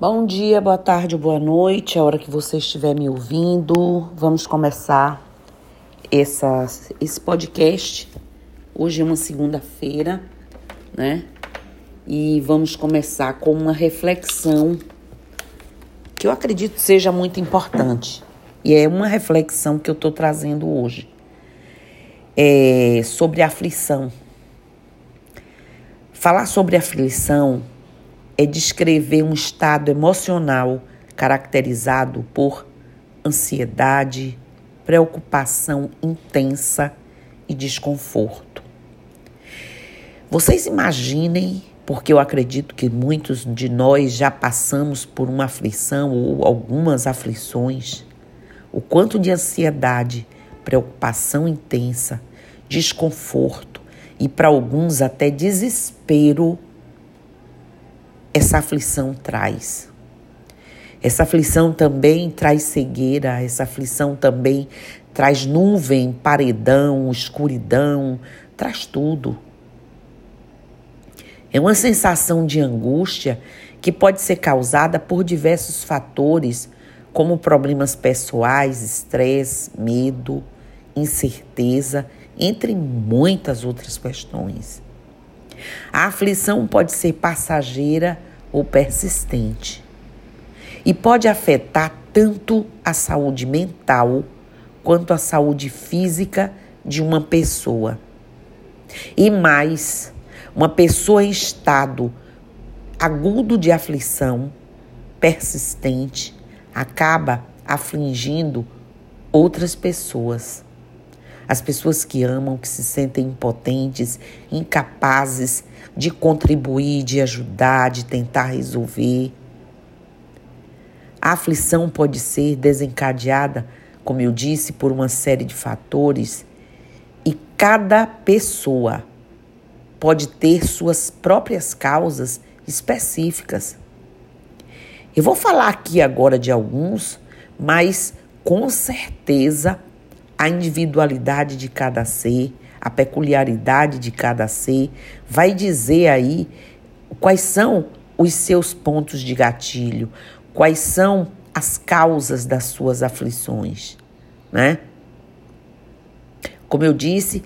Bom dia, boa tarde, boa noite, a hora que você estiver me ouvindo. Vamos começar essa, esse podcast. Hoje é uma segunda-feira, né? E vamos começar com uma reflexão que eu acredito seja muito importante. E é uma reflexão que eu estou trazendo hoje. É sobre aflição. Falar sobre aflição é descrever um estado emocional caracterizado por ansiedade, preocupação intensa e desconforto. Vocês imaginem, porque eu acredito que muitos de nós já passamos por uma aflição ou algumas aflições, o quanto de ansiedade, preocupação intensa, desconforto e para alguns até desespero essa aflição traz. Essa aflição também traz cegueira, essa aflição também traz nuvem, paredão, escuridão, traz tudo. É uma sensação de angústia que pode ser causada por diversos fatores, como problemas pessoais, estresse, medo, incerteza, entre muitas outras questões. A aflição pode ser passageira ou persistente e pode afetar tanto a saúde mental quanto a saúde física de uma pessoa. E mais, uma pessoa em estado agudo de aflição persistente acaba afligindo outras pessoas. As pessoas que amam, que se sentem impotentes, incapazes de contribuir, de ajudar, de tentar resolver. A aflição pode ser desencadeada, como eu disse, por uma série de fatores e cada pessoa pode ter suas próprias causas específicas. Eu vou falar aqui agora de alguns, mas com certeza a individualidade de cada ser, a peculiaridade de cada ser, vai dizer aí quais são os seus pontos de gatilho, quais são as causas das suas aflições, né? Como eu disse,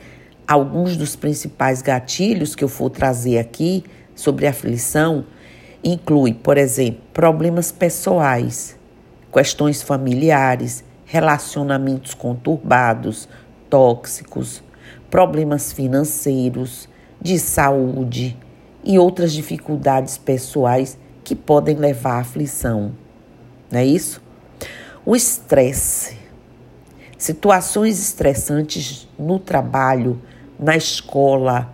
alguns dos principais gatilhos que eu vou trazer aqui sobre aflição inclui, por exemplo, problemas pessoais, questões familiares, relacionamentos conturbados, tóxicos, problemas financeiros, de saúde e outras dificuldades pessoais que podem levar à aflição. Não é isso? O estresse. Situações estressantes no trabalho, na escola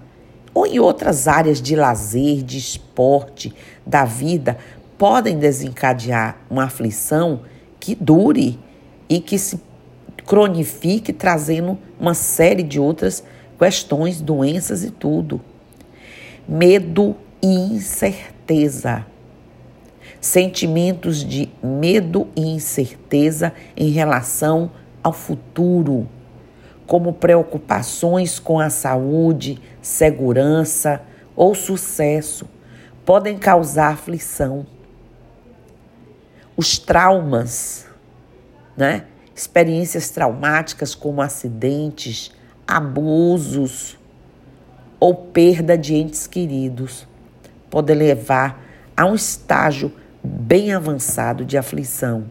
ou em outras áreas de lazer, de esporte, da vida, podem desencadear uma aflição que dure e que se cronifique trazendo uma série de outras questões, doenças e tudo. Medo e incerteza. Sentimentos de medo e incerteza em relação ao futuro, como preocupações com a saúde, segurança ou sucesso, podem causar aflição. Os traumas né? Experiências traumáticas como acidentes, abusos ou perda de entes queridos podem levar a um estágio bem avançado de aflição.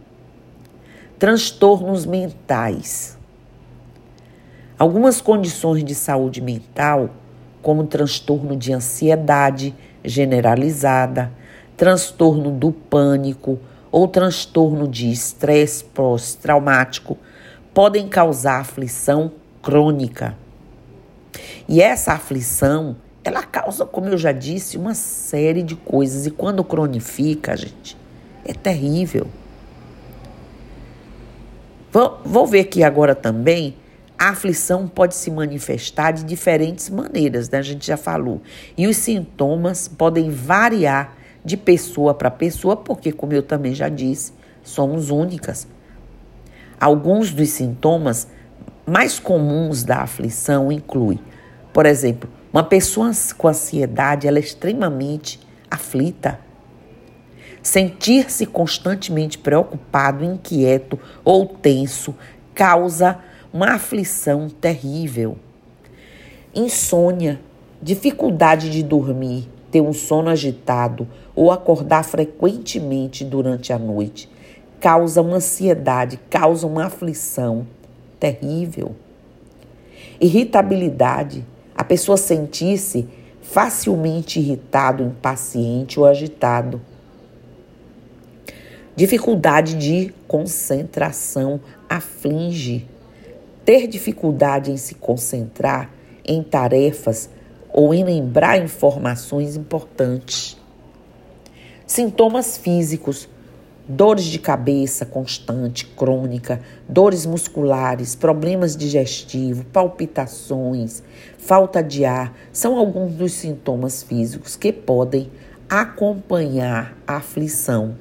Transtornos mentais. Algumas condições de saúde mental, como transtorno de ansiedade generalizada, transtorno do pânico, ou transtorno de estresse pós-traumático podem causar aflição crônica. E essa aflição, ela causa, como eu já disse, uma série de coisas. E quando cronifica, gente, é terrível. Vou, ver aqui agora também. A aflição pode se manifestar de diferentes maneiras, né? A gente já falou. E os sintomas podem variar de pessoa para pessoa, porque, como eu também já disse, somos únicas. Alguns dos sintomas mais comuns da aflição incluem, por exemplo, uma pessoa com ansiedade, ela é extremamente aflita. Sentir-se constantemente preocupado, inquieto ou tenso causa uma aflição terrível. Insônia, dificuldade de dormir, ter um sono agitado ou acordar frequentemente durante a noite causa uma ansiedade, causa uma aflição terrível. Irritabilidade, a pessoa sentir-se facilmente irritado, impaciente ou agitado. Dificuldade de concentração aflige. Ter dificuldade em se concentrar em tarefas ou em lembrar informações importantes. Sintomas físicos: dores de cabeça constante, crônica, dores musculares, problemas digestivos, palpitações, falta de ar, são alguns dos sintomas físicos que podem acompanhar a aflição.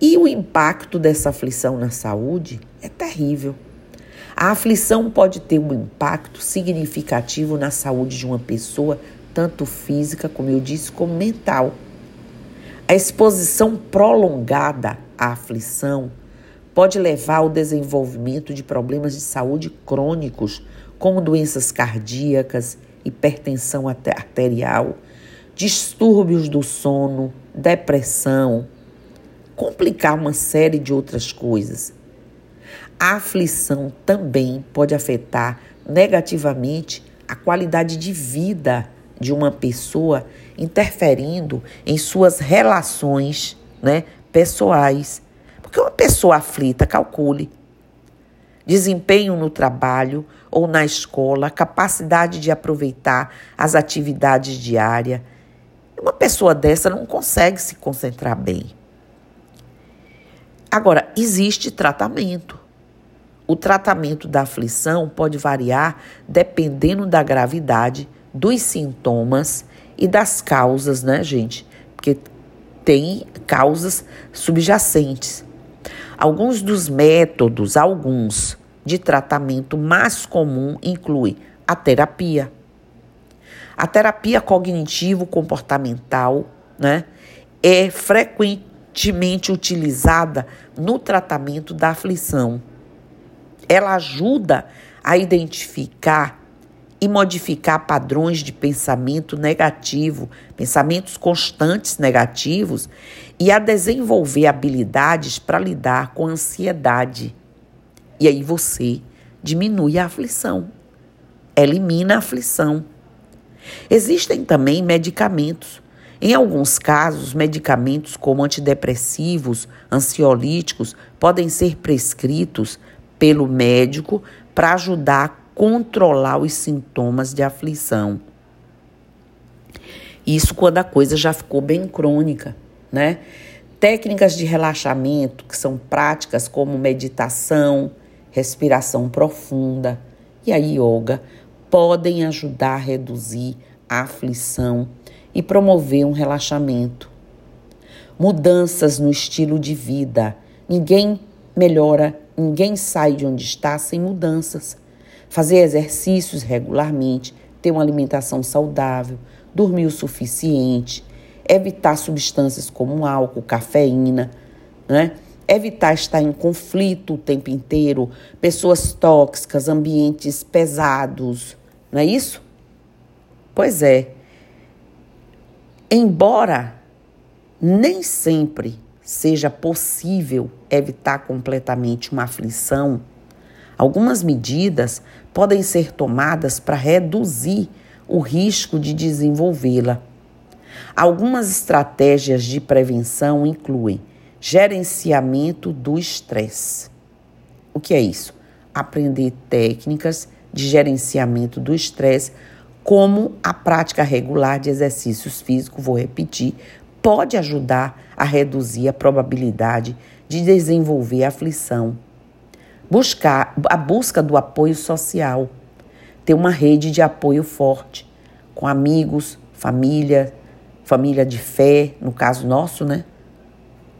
E o impacto dessa aflição na saúde é terrível. A aflição pode ter um impacto significativo na saúde de uma pessoa, tanto física, como eu disse, como mental. A exposição prolongada à aflição pode levar ao desenvolvimento de problemas de saúde crônicos, como doenças cardíacas, hipertensão arterial, distúrbios do sono, depressão, complicar uma série de outras coisas. A aflição também pode afetar negativamente a qualidade de vida de uma pessoa, interferindo em suas relações né, pessoais. Porque uma pessoa aflita, calcule, desempenho no trabalho ou na escola, capacidade de aproveitar as atividades diárias. Uma pessoa dessa não consegue se concentrar bem. Agora, existe tratamento. O tratamento da aflição pode variar dependendo da gravidade dos sintomas e das causas, né, gente? Porque tem causas subjacentes. Alguns dos métodos, alguns de tratamento mais comum incluem a terapia. A terapia cognitivo-comportamental, né, é frequentemente utilizada no tratamento da aflição ela ajuda a identificar e modificar padrões de pensamento negativo, pensamentos constantes negativos e a desenvolver habilidades para lidar com a ansiedade. E aí você diminui a aflição, elimina a aflição. Existem também medicamentos. Em alguns casos, medicamentos como antidepressivos, ansiolíticos podem ser prescritos pelo médico para ajudar a controlar os sintomas de aflição. Isso quando a coisa já ficou bem crônica, né? Técnicas de relaxamento, que são práticas como meditação, respiração profunda e a yoga, podem ajudar a reduzir a aflição e promover um relaxamento. Mudanças no estilo de vida. Ninguém melhora Ninguém sai de onde está sem mudanças. Fazer exercícios regularmente, ter uma alimentação saudável, dormir o suficiente, evitar substâncias como álcool, cafeína, né? evitar estar em conflito o tempo inteiro, pessoas tóxicas, ambientes pesados, não é isso? Pois é. Embora nem sempre seja possível evitar completamente uma aflição, algumas medidas podem ser tomadas para reduzir o risco de desenvolvê-la. Algumas estratégias de prevenção incluem gerenciamento do estresse. O que é isso? Aprender técnicas de gerenciamento do estresse, como a prática regular de exercícios físicos, vou repetir, pode ajudar a reduzir a probabilidade de desenvolver aflição. Buscar a busca do apoio social, ter uma rede de apoio forte com amigos, família, família de fé, no caso nosso, né?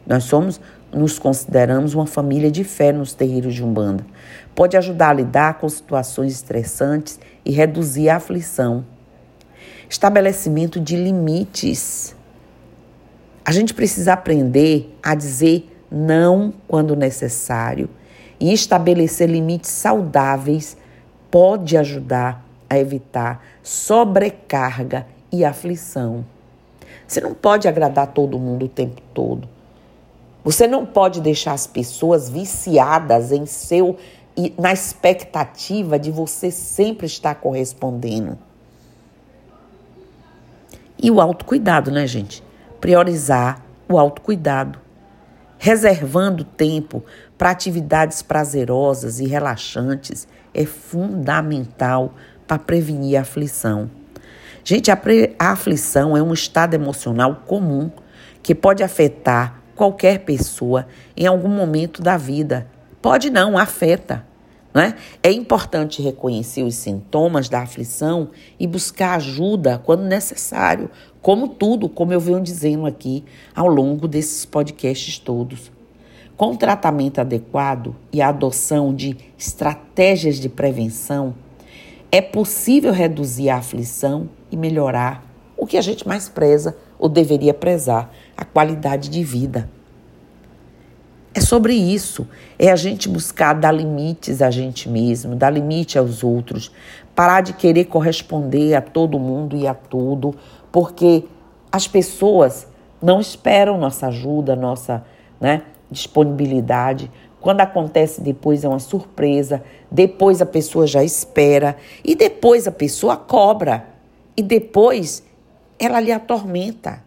Nós somos, nos consideramos uma família de fé nos terreiros de Umbanda. Pode ajudar a lidar com situações estressantes e reduzir a aflição. Estabelecimento de limites A gente precisa aprender a dizer não quando necessário e estabelecer limites saudáveis pode ajudar a evitar sobrecarga e aflição. Você não pode agradar todo mundo o tempo todo. Você não pode deixar as pessoas viciadas em seu e na expectativa de você sempre estar correspondendo. E o autocuidado, né, gente? Priorizar o autocuidado, reservando tempo para atividades prazerosas e relaxantes é fundamental para prevenir a aflição. Gente, a, a aflição é um estado emocional comum que pode afetar qualquer pessoa em algum momento da vida. Pode não, afeta. Não é? é importante reconhecer os sintomas da aflição e buscar ajuda quando necessário, como tudo, como eu venho dizendo aqui ao longo desses podcasts todos. Com o tratamento adequado e a adoção de estratégias de prevenção, é possível reduzir a aflição e melhorar o que a gente mais preza ou deveria prezar, a qualidade de vida. É sobre isso. É a gente buscar dar limites a gente mesmo, dar limite aos outros, parar de querer corresponder a todo mundo e a tudo, porque as pessoas não esperam nossa ajuda, nossa né, disponibilidade. Quando acontece depois é uma surpresa, depois a pessoa já espera e depois a pessoa cobra e depois ela lhe atormenta.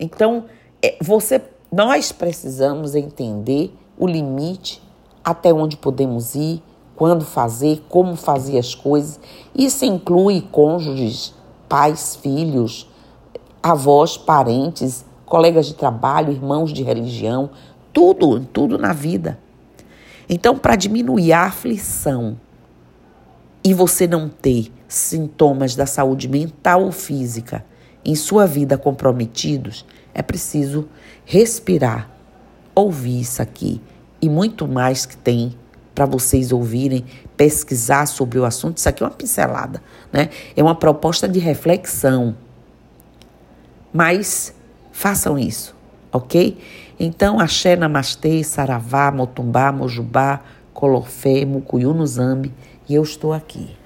Então, é, você nós precisamos entender o limite, até onde podemos ir, quando fazer, como fazer as coisas. Isso inclui cônjuges, pais, filhos, avós, parentes, colegas de trabalho, irmãos de religião, tudo, tudo na vida. Então, para diminuir a aflição e você não ter sintomas da saúde mental ou física em sua vida comprometidos, é preciso respirar, ouvir isso aqui e muito mais que tem para vocês ouvirem, pesquisar sobre o assunto. Isso aqui é uma pincelada, né? É uma proposta de reflexão. Mas façam isso, ok? Então, axé, namastê, saravá, motumbá, mojubá, colofé, mucuyu zambi, e eu estou aqui.